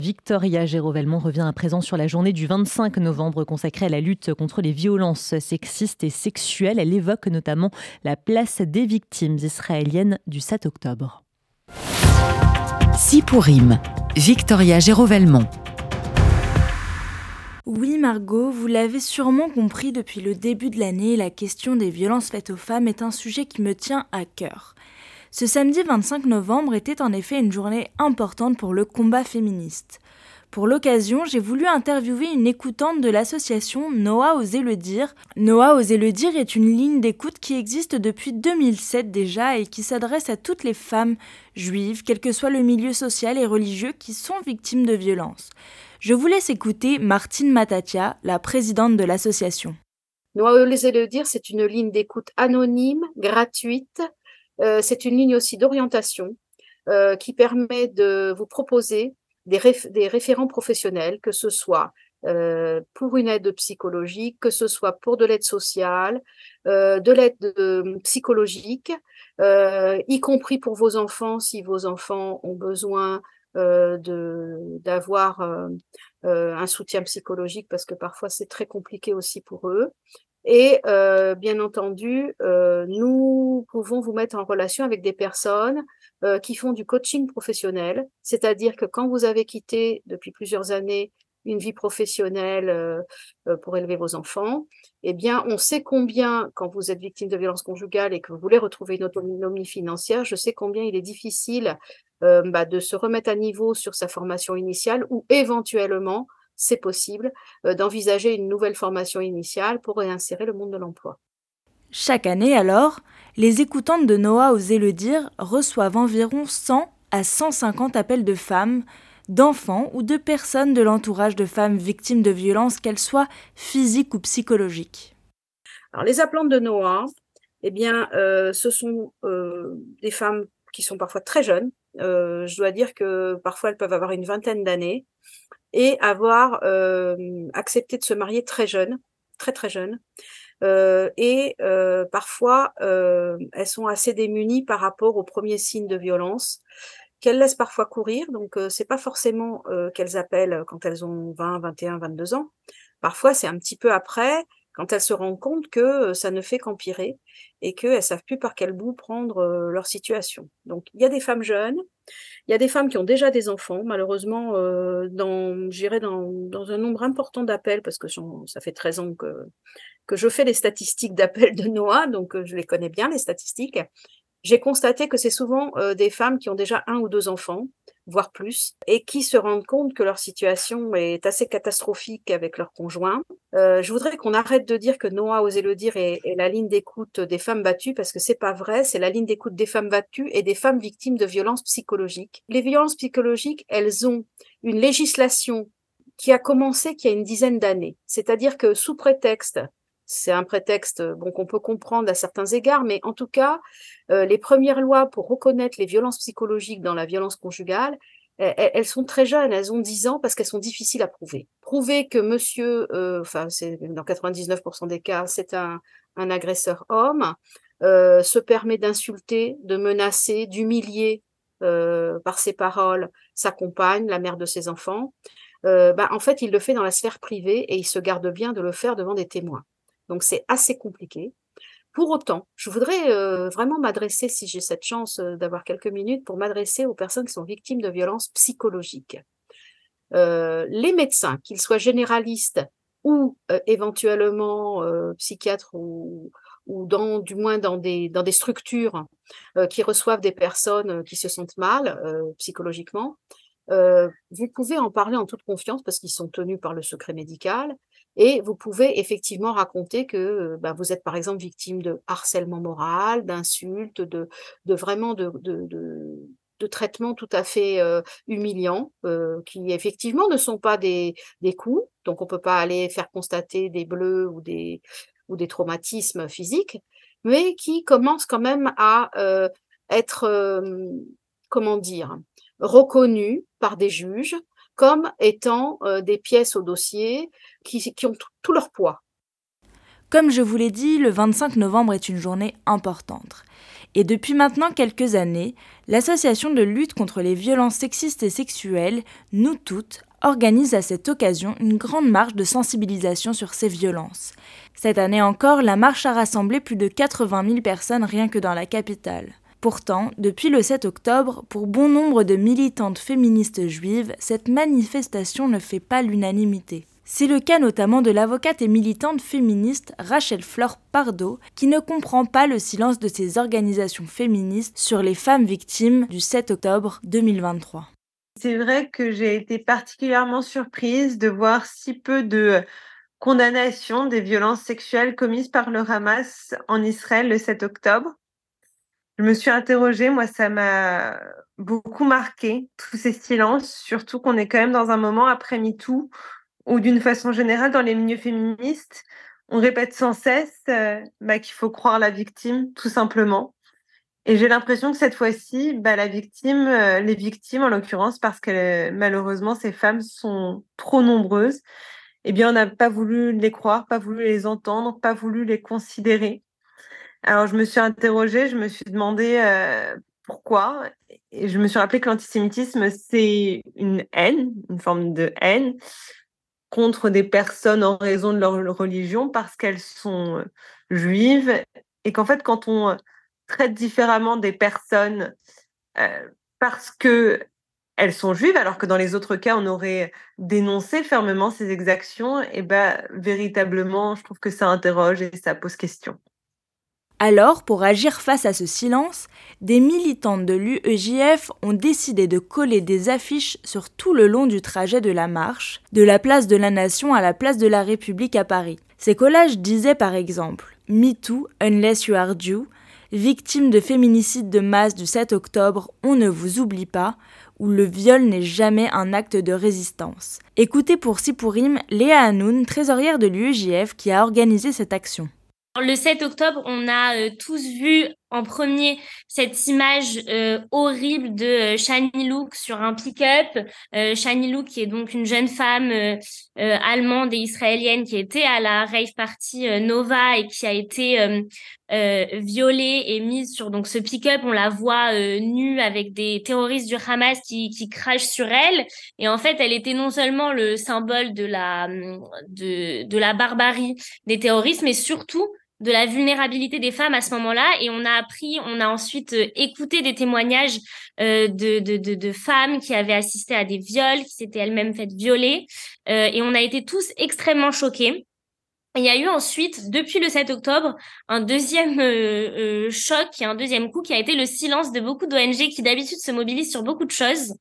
Victoria Gérovelmont revient à présent sur la journée du 25 novembre consacrée à la lutte contre les violences sexistes et sexuelles. Elle évoque notamment la place des victimes israéliennes du 7 octobre. Si pour rime, Victoria Gérovelmont. Oui Margot, vous l'avez sûrement compris depuis le début de l'année, la question des violences faites aux femmes est un sujet qui me tient à cœur. Ce samedi 25 novembre était en effet une journée importante pour le combat féministe. Pour l'occasion, j'ai voulu interviewer une écoutante de l'association Noah Osez le dire. Noah Osez le dire est une ligne d'écoute qui existe depuis 2007 déjà et qui s'adresse à toutes les femmes juives, quel que soit le milieu social et religieux, qui sont victimes de violences. Je vous laisse écouter Martine Matatia, la présidente de l'association. Noah Osez le dire, c'est une ligne d'écoute anonyme, gratuite, c'est une ligne aussi d'orientation euh, qui permet de vous proposer des, référents professionnels, que ce soit euh, pour une aide psychologique, que ce soit pour de l'aide sociale, de l'aide psychologique, y compris pour vos enfants si vos enfants ont besoin d'avoir un soutien psychologique parce que parfois c'est très compliqué aussi pour eux. Et euh, bien entendu, euh, nous pouvons vous mettre en relation avec des personnes euh, qui font du coaching professionnel, c'est-à-dire que quand vous avez quitté depuis plusieurs années une vie professionnelle pour élever vos enfants, eh bien, on sait combien, quand vous êtes victime de violences conjugales et que vous voulez retrouver une autonomie financière, je sais combien il est difficile bah, de se remettre à niveau sur sa formation initiale ou éventuellement c'est possible euh, d'envisager une nouvelle formation initiale pour réinsérer le monde de l'emploi. Chaque année alors, les écoutantes de Noah Osez le dire reçoivent environ 100 à 150 appels de femmes, d'enfants ou de personnes de l'entourage de femmes victimes de violences, qu'elles soient physiques ou psychologiques. Alors les appelantes de Noah, eh bien, euh, ce sont euh, des femmes qui sont parfois très jeunes. je dois dire que parfois elles peuvent avoir une vingtaine d'années et avoir euh, accepté de se marier très jeune, très très jeune. Euh, et euh, parfois, euh, elles sont assez démunies par rapport aux premiers signes de violence qu'elles laissent parfois courir. Donc, euh, c'est pas forcément euh, qu'elles appellent quand elles ont 20, 21, 22 ans. Parfois, c'est un petit peu après quand elles se rendent compte que ça ne fait qu'empirer et qu'elles savent plus par quel bout prendre leur situation. Donc, il y a des femmes jeunes, il y a des femmes qui ont déjà des enfants, malheureusement, dans, j'irai dans, dans un nombre important d'appels, parce que ça fait 13 ans que, que je fais les statistiques d'appels de Noah, donc je les connais bien, les statistiques. J'ai constaté que c'est souvent des femmes qui ont déjà un ou deux enfants, voire plus, et qui se rendent compte que leur situation est assez catastrophique avec leur conjoint. Euh, je voudrais qu'on arrête de dire que Noah osait le dire est, la ligne d'écoute des femmes battues parce que c'est pas vrai. C'est la ligne d'écoute des femmes battues et des femmes victimes de violences psychologiques. Les violences psychologiques, elles ont une législation qui a commencé qu'il y a une dizaine d'années. C'est-à-dire que sous prétexte c'est un prétexte bon, qu'on peut comprendre à certains égards, mais en tout cas, euh, les premières lois pour reconnaître les violences psychologiques dans la violence conjugale, elles, sont très jeunes, elles ont 10 ans parce qu'elles sont difficiles à prouver. Prouver que monsieur, euh, enfin, c'est dans 99% des cas, c'est un, agresseur homme, euh, se permet d'insulter, de menacer, d'humilier euh, par ses paroles sa compagne, la mère de ses enfants. Bah, en fait, il le fait dans la sphère privée et il se garde bien de le faire devant des témoins. Donc c'est assez compliqué. Pour autant, je voudrais euh, vraiment m'adresser, si j'ai cette chance euh, d'avoir quelques minutes, pour m'adresser aux personnes qui sont victimes de violences psychologiques. Euh, les médecins, qu'ils soient généralistes ou éventuellement psychiatres ou, du moins dans des structures qui reçoivent des personnes qui se sentent mal psychologiquement, vous pouvez en parler en toute confiance parce qu'ils sont tenus par le secret médical et vous pouvez effectivement raconter que bah, vous êtes par exemple victime de harcèlement moral, d'insultes, de, de vraiment de, de, de, traitements tout à fait euh, humiliants, euh, qui effectivement ne sont pas des, des coups, donc on ne peut pas aller faire constater des bleus ou des, ou des traumatismes physiques, mais qui commencent quand même à euh, être, comment dire, reconnus par des juges comme étant euh, des pièces au dossier qui, ont tout leur poids. Comme je vous l'ai dit, le 25 novembre est une journée importante. Et depuis maintenant quelques années, l'association de lutte contre les violences sexistes et sexuelles, Nous Toutes, organise à cette occasion une grande marche de sensibilisation sur ces violences. Cette année encore, la marche a rassemblé plus de 80 000 personnes rien que dans la capitale. Pourtant, depuis le 7 octobre, pour bon nombre de militantes féministes juives, cette manifestation ne fait pas l'unanimité. C'est le cas notamment de l'avocate et militante féministe Rachel Fleur Pardo, qui ne comprend pas le silence de ces organisations féministes sur les femmes victimes du 7 octobre 2023. C'est vrai que j'ai été particulièrement surprise de voir si peu de condamnations des violences sexuelles commises par le Hamas en Israël le 7 octobre. Je me suis interrogée, moi ça m'a beaucoup marqué, tous ces silences, surtout qu'on est quand même dans un moment après MeToo, ou d'une façon générale dans les milieux féministes, on répète sans cesse euh, bah, qu'il faut croire la victime, tout simplement. Et j'ai l'impression que cette fois-ci, bah, la victime, euh, les victimes en l'occurrence, parce que malheureusement ces femmes sont trop nombreuses, eh bien on n'a pas voulu les croire, pas voulu les entendre, pas voulu les considérer. Alors je me suis interrogée, je me suis demandé euh, pourquoi, et je me suis rappelé que l'antisémitisme c'est une haine, une forme de haine contre des personnes en raison de leur religion parce qu'elles sont euh, juives, et qu'en fait quand on traite différemment des personnes euh, parce que elles sont juives, alors que dans les autres cas, on aurait dénoncé fermement ces exactions, et ben véritablement, je trouve que ça interroge et ça pose question. Alors, pour agir face à ce silence, des militantes de l'UEJF ont décidé de coller des affiches sur tout le long du trajet de la marche, de la place de la Nation à la place de la République à Paris. Ces collages disaient par exemple Me too, unless you are Jew, victime de féminicide de masse du 7 octobre, on ne vous oublie pas, où le viol n'est jamais un acte de résistance. Écoutez pour Sipourim Léa Hanoun, trésorière de l'UEJF, qui a organisé cette action. Le 7 octobre, on a euh, tous vu en premier cette image euh, horrible de euh, Shani Look sur un pick-up. Shani Look, qui est donc une jeune femme allemande et israélienne qui était à la rave party Nova et qui a été violée et mise sur donc ce pick-up. On la voit nue avec des terroristes du Hamas qui, crachent sur elle. Et en fait, elle était non seulement le symbole de la, de la barbarie des terroristes, mais surtout de la vulnérabilité des femmes à ce moment-là et on a appris, on a ensuite euh, écouté des témoignages euh, de, de, de, femmes qui avaient assisté à des viols, qui s'étaient elles-mêmes faites violer euh, et on a été tous extrêmement choqués. Il y a eu ensuite, depuis le 7 octobre, un deuxième choc et un deuxième coup qui a été le silence de beaucoup d'ONG qui d'habitude se mobilisent sur beaucoup de choses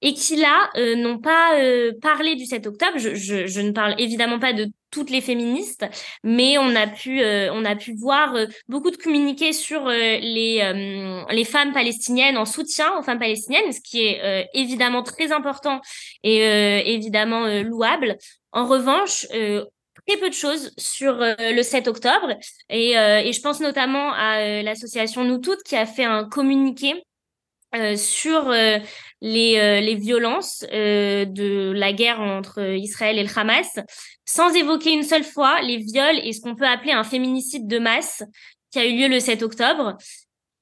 et qui là euh, n'ont pas euh, parlé du 7 octobre. Je, je, je, ne parle évidemment pas de toutes les féministes, mais on a pu euh, on a pu voir beaucoup de communiqués sur les les femmes palestiniennes en soutien aux femmes palestiniennes, ce qui est évidemment très important et évidemment louable. En revanche, très peu de choses sur le 7 octobre et, et je pense notamment à l'association Nous Toutes qui a fait un communiqué euh, sur euh, les, euh, les, violences de la guerre entre Israël et le Hamas, sans évoquer une seule fois les viols et ce qu'on peut appeler un féminicide de masse qui a eu lieu le 7 octobre.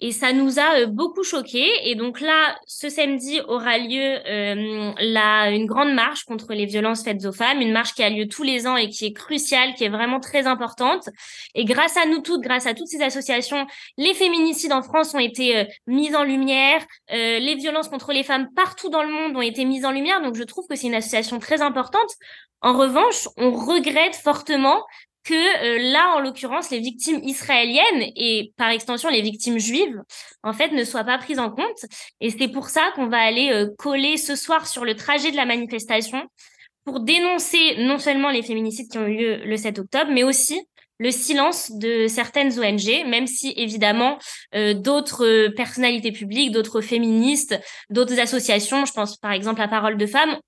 Et ça nous a euh, beaucoup choqués. Et donc là, ce samedi aura lieu euh, la, une grande marche contre les violences faites aux femmes, une marche qui a lieu tous les ans et qui est cruciale, qui est vraiment très importante. Et grâce à nous toutes, grâce à toutes ces associations, les féminicides en France ont été euh, mis en lumière, euh, les violences contre les femmes partout dans le monde ont été mises en lumière. Donc je trouve que c'est une association très importante. En revanche, on regrette fortement que euh, là, en l'occurrence, les victimes israéliennes et par extension les victimes juives, en fait, ne soient pas prises en compte. Et c'est pour ça qu'on va aller euh, coller ce soir sur le trajet de la manifestation pour dénoncer non seulement les féminicides qui ont eu lieu le 7 octobre, mais aussi le silence de certaines ONG, même si évidemment euh, d'autres personnalités publiques, d'autres féministes, d'autres associations, je pense par exemple à Parole de Femmes,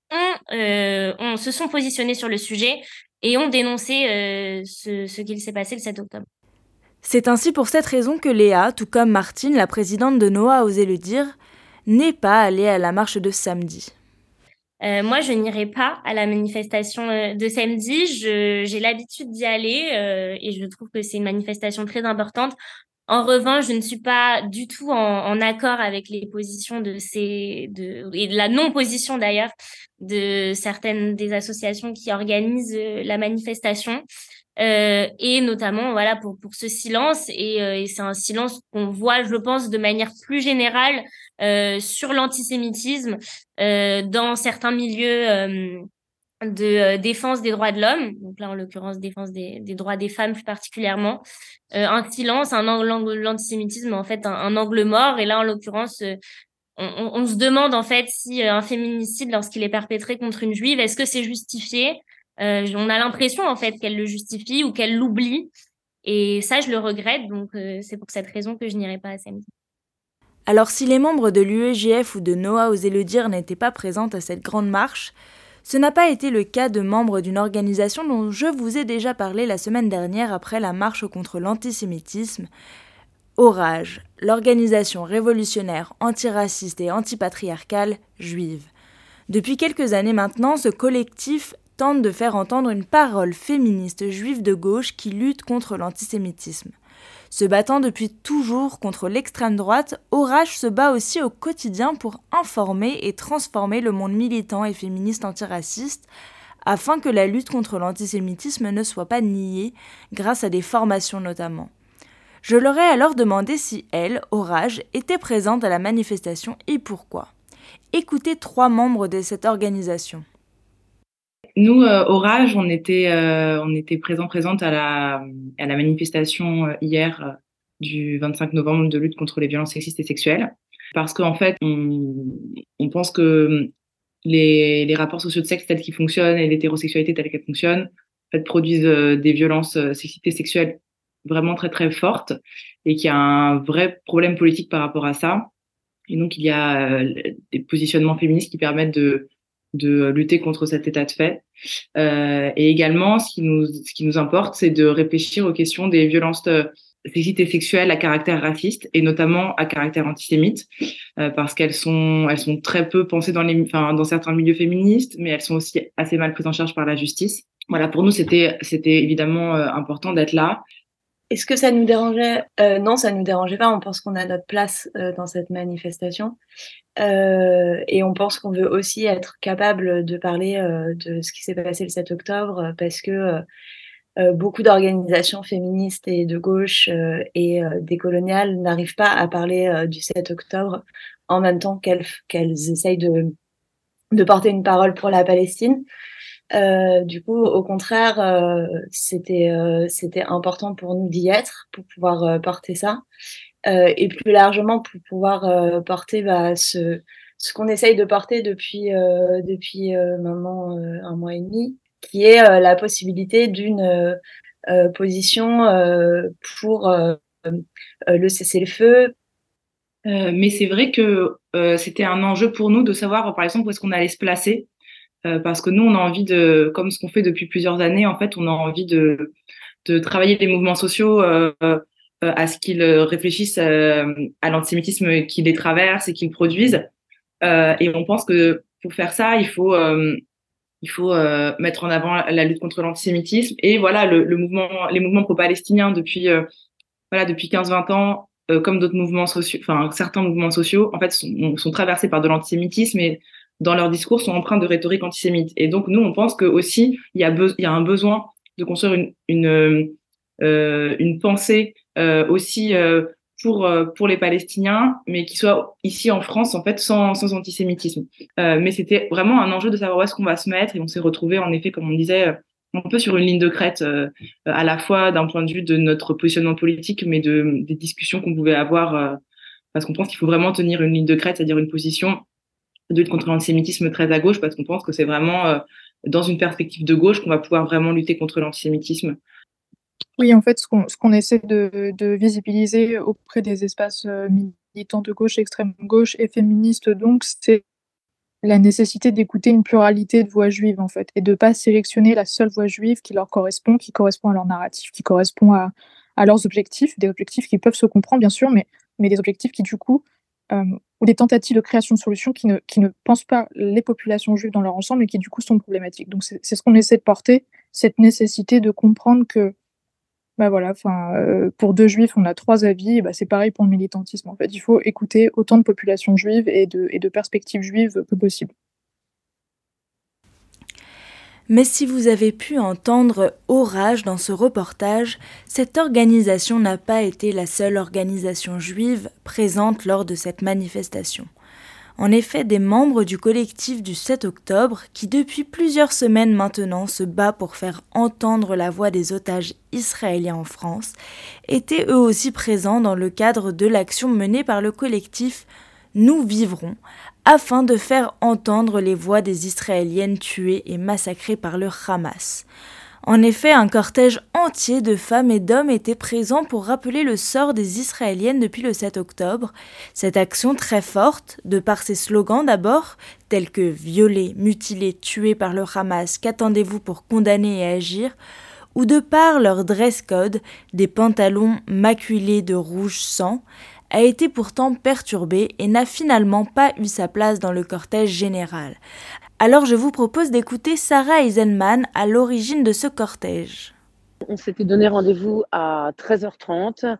ont, se sont positionnées sur le sujet et ont dénoncé euh, ce, ce qu'il s'est passé le 7 octobre. C'est ainsi pour cette raison que Léa, tout comme Martine, la présidente de Noah a osé le dire, n'est pas allée à la marche de samedi. Euh, moi, je n'irai pas à la manifestation euh, de samedi. J'ai l'habitude d'y aller euh, et je trouve que c'est une manifestation très importante En revanche, je ne suis pas du tout en, accord avec les positions de ces, de, et la non-position d'ailleurs de certaines des associations qui organisent euh, la manifestation. Euh, et notamment voilà pour pour ce silence et, euh, et c'est un silence qu'on voit je pense de manière plus générale euh, sur l'antisémitisme euh, dans certains milieux de euh, défense des droits de l'homme, donc là en l'occurrence défense des, droits des femmes plus particulièrement, euh, un silence, un angle, l'antisémitisme en fait un, angle mort, et là en l'occurrence euh, on, se demande en fait si un féminicide lorsqu'il est perpétré contre une juive, est-ce que c'est justifié? On a l'impression en fait qu'elle le justifie ou qu'elle l'oublie, et ça je le regrette, donc c'est pour cette raison que je n'irai pas à samedi. Alors si les membres de l'UEJF ou de Noah osaient le dire n'étaient pas présentes à cette grande marche, ce n'a pas été le cas de membres d'une organisation dont je vous ai déjà parlé la semaine dernière après la marche contre l'antisémitisme. Orage, l'organisation révolutionnaire antiraciste et antipatriarcale juive. Depuis quelques années maintenant, ce collectif tente de faire entendre une parole féministe juive de gauche qui lutte contre l'antisémitisme. Se battant depuis toujours contre l'extrême droite, Orage se bat aussi au quotidien pour informer et transformer le monde militant et féministe antiraciste afin que la lutte contre l'antisémitisme ne soit pas niée grâce à des formations notamment. Je leur ai alors demandé si elle, Orage, était présente à la manifestation et pourquoi. Écoutez trois membres de cette organisation. Nous, euh, Orage, on était, euh, présent, présente à la, à la manifestation euh, hier du 25 novembre de lutte contre les violences sexistes et sexuelles. Parce qu'en fait, on, pense que les, les, rapports sociaux de sexe tels qu'ils fonctionnent et l'hétérosexualité telle qu'elle fonctionne produisent des violences sexistes et sexuelles vraiment très très fortes et qu'il y a un vrai problème politique par rapport à ça. Et donc, il y a des positionnements féministes qui permettent de de lutter contre cet état de fait. Euh, et également, ce qui nous, ce qui nous importe, c'est de réfléchir aux questions des violences euh, sexistes et sexuelles à caractère raciste et notamment à caractère antisémite, euh, parce qu'elles sont, elles sont très peu pensées dans les, enfin, dans certains milieux féministes, mais elles sont aussi assez mal prises en charge par la justice. Voilà, pour nous, c'était, c'était évidemment euh, important d'être là. Est-ce que ça nous dérangeait euh, Non, ça nous dérangeait pas. On pense qu'on a notre place euh, dans cette manifestation. Euh, et on pense qu'on veut aussi être capable de parler euh, de ce qui s'est passé le 7 octobre parce que euh, beaucoup d'organisations féministes et de gauche et décoloniales n'arrivent pas à parler du 7 octobre en même temps qu'elles qu'elles essayent de, de porter une parole pour la Palestine. Euh, du coup, au contraire, euh, c'était euh, c'était important pour nous d'y être, pour pouvoir porter ça, et plus largement pour pouvoir porter bah, ce ce qu'on essaye de porter depuis depuis maintenant un mois et demi, qui est la possibilité d'une position pour le cessez-le-feu. mais c'est vrai que c'était un enjeu pour nous de savoir, par exemple, où est-ce qu'on allait se placer euh, parce que nous, on a envie de, comme ce qu'on fait depuis plusieurs années, en fait, on a envie de, de travailler les mouvements sociaux euh, euh à ce qu'ils réfléchissent à l'antisémitisme qui les traverse et qu'ils produisent. et on pense que pour faire ça, il faut il faut mettre en avant la lutte contre l'antisémitisme et voilà le mouvement, les mouvements pro-palestiniens depuis voilà depuis 15-20 ans, comme d'autres mouvements sociaux, enfin certains mouvements sociaux, en fait sont, sont traversés par de l'antisémitisme et dans leurs discours sont empreints de rhétorique antisémite. Et donc nous, on pense que aussi il y a, il y a un besoin de construire une une, euh, une pensée euh, aussi euh, pour euh, pour les Palestiniens, mais qui soit ici en France en fait sans sans antisémitisme. Euh, mais c'était vraiment un enjeu de savoir où est-ce qu'on va se mettre et on s'est retrouvé en effet, comme on disait, un peu sur une ligne de crête à la fois d'un point de vue de notre positionnement politique, mais de des discussions qu'on pouvait avoir parce qu'on pense qu'il faut vraiment tenir une ligne de crête, c'est-à-dire une position de lutte contre l'antisémitisme très à gauche parce qu'on pense que c'est vraiment euh, dans une perspective de gauche qu'on va pouvoir vraiment lutter contre l'antisémitisme. Oui, en fait, ce qu'on qu'on essaie de, visibiliser auprès des espaces euh, militants de gauche, extrême gauche et féministes, donc, c'est la nécessité d'écouter une pluralité de voix juives, en fait, et de pas sélectionner la seule voix juive qui leur correspond, qui correspond à leur narratif, qui correspond à, à leurs objectifs, des objectifs qui peuvent se comprendre, bien sûr, mais, mais des objectifs qui, du coup, ou des tentatives de création de solutions qui ne, pensent pas les populations juives dans leur ensemble et qui du coup sont problématiques. Donc c'est ce qu'on essaie de porter, cette nécessité de comprendre que bah voilà, enfin, pour deux juifs, on a trois avis, bah, c'est pareil pour le militantisme. En fait, il faut écouter autant de populations juives et et de perspectives juives que possible. Mais si vous avez pu entendre Orage dans ce reportage, cette organisation n'a pas été la seule organisation juive présente lors de cette manifestation. En effet, des membres du collectif du 7 octobre, qui depuis plusieurs semaines maintenant se bat pour faire entendre la voix des otages israéliens en France, étaient eux aussi présents dans le cadre de l'action menée par le collectif Nous vivrons, afin de faire entendre les voix des Israéliennes tuées et massacrées par le Hamas. En effet, un cortège entier de femmes et d'hommes était présent pour rappeler le sort des Israéliennes depuis le 7 octobre. Cette action très forte, de par ses slogans d'abord, tels que violées, mutilées, tuées par le Hamas, qu'attendez-vous pour condamner et agir, ou de par leur dress code, des pantalons maculés de rouge sang, a été pourtant perturbée et n'a finalement pas eu sa place dans le cortège général. Alors je vous propose d'écouter Sarah Eisenman à l'origine de ce cortège. On s'était donné rendez-vous à 13h30,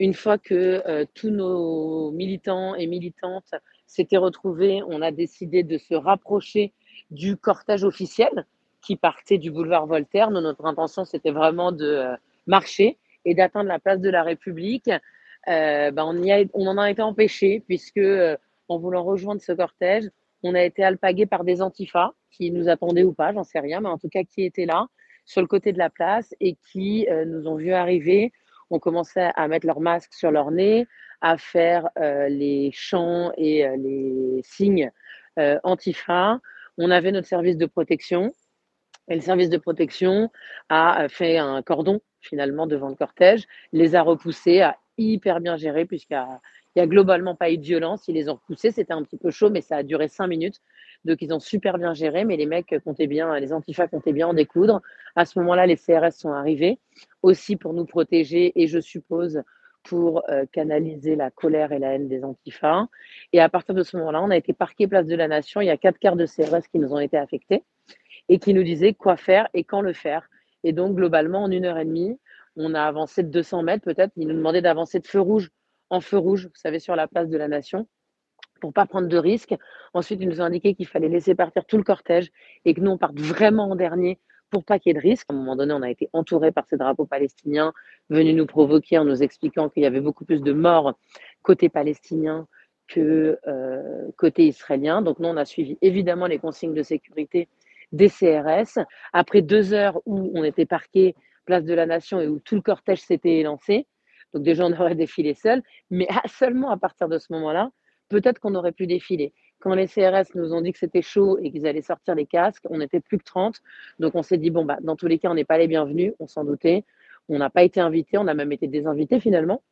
une fois que euh, tous nos militants et militantes s'étaient retrouvés, on a décidé de se rapprocher du cortège officiel qui partait du boulevard Voltaire. notre intention, c'était vraiment de euh, marcher et d'atteindre la place de la République ben on, on en a été empêché puisque euh, en voulant rejoindre ce cortège, on a été alpagué par des antifas qui nous attendaient ou pas, j'en sais rien, mais en tout cas qui étaient là sur le côté de la place et qui euh, nous ont vu arriver, ont commencé à mettre leur masque sur leur nez, à faire les chants et les signes antifa. On avait notre service de protection et le service de protection a fait un cordon finalement devant le cortège, les a repoussés, hyper bien géré puisqu'il n'y a, globalement pas eu de violence. Ils les ont repoussés. C'était un petit peu chaud, mais ça a duré cinq minutes. Donc, ils ont super bien géré, mais les mecs comptaient bien, les antifas comptaient bien en découdre. À ce moment-là, les CRS sont arrivés aussi pour nous protéger et je suppose pour euh, canaliser la colère et la haine des antifas. Et à partir de ce moment-là, on a été parqué place de la Nation. Il y a quatre quarts de CRS qui nous ont été affectés et qui nous disaient quoi faire et quand le faire. Et donc, globalement, en une heure et demie, on a avancé de 200 mètres peut-être. Ils nous demandaient d'avancer de feu rouge en feu rouge, vous savez, sur la place de la Nation, pour pas prendre de risques. Ensuite, ils nous ont indiqué qu'il fallait laisser partir tout le cortège et que nous, on parte vraiment en dernier pour pas qu'il y ait de risques. À un moment donné, on a été entouré par ces drapeaux palestiniens venus nous provoquer en nous expliquant qu'il y avait beaucoup plus de morts côté palestinien que euh, côté israélien. Donc nous, on a suivi évidemment les consignes de sécurité des CRS. Après deux heures où on était parqués place de la Nation et où tout le cortège s'était élancé. Donc déjà, on aurait défilé seul, mais seulement à partir de ce moment-là, peut-être qu'on aurait pu défiler. Quand les CRS nous ont dit que c'était chaud et qu'ils allaient sortir les casques, on n'était plus que 30. Donc on s'est dit, bon, bah, dans tous les cas, on n'est pas les bienvenus, on s'en doutait. On n'a pas été invités, on a même été désinvités finalement,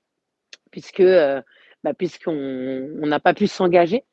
puisque euh, bah, puisqu'on n'a pas pu s'engager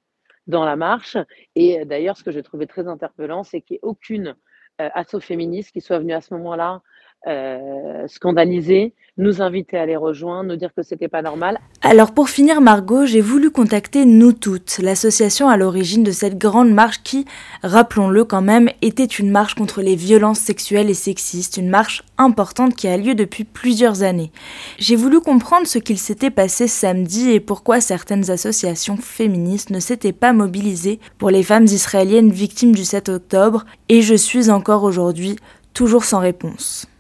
dans la marche. Et d'ailleurs, ce que j'ai trouvé très interpellant, c'est qu'il n'y ait aucune euh, asso féministe qui soit venue à ce moment-là euh, scandaliser, nous inviter à les rejoindre, nous dire que c'était pas normal. Alors pour finir, Margot, j'ai voulu contacter Nous Toutes, l'association à l'origine de cette grande marche qui, rappelons-le quand même, était une marche contre les violences sexuelles et sexistes, une marche importante qui a lieu depuis plusieurs années. J'ai voulu comprendre ce qu'il s'était passé samedi et pourquoi certaines associations féministes ne s'étaient pas mobilisées pour les femmes israéliennes victimes du 7 octobre, et je suis encore aujourd'hui toujours sans réponse.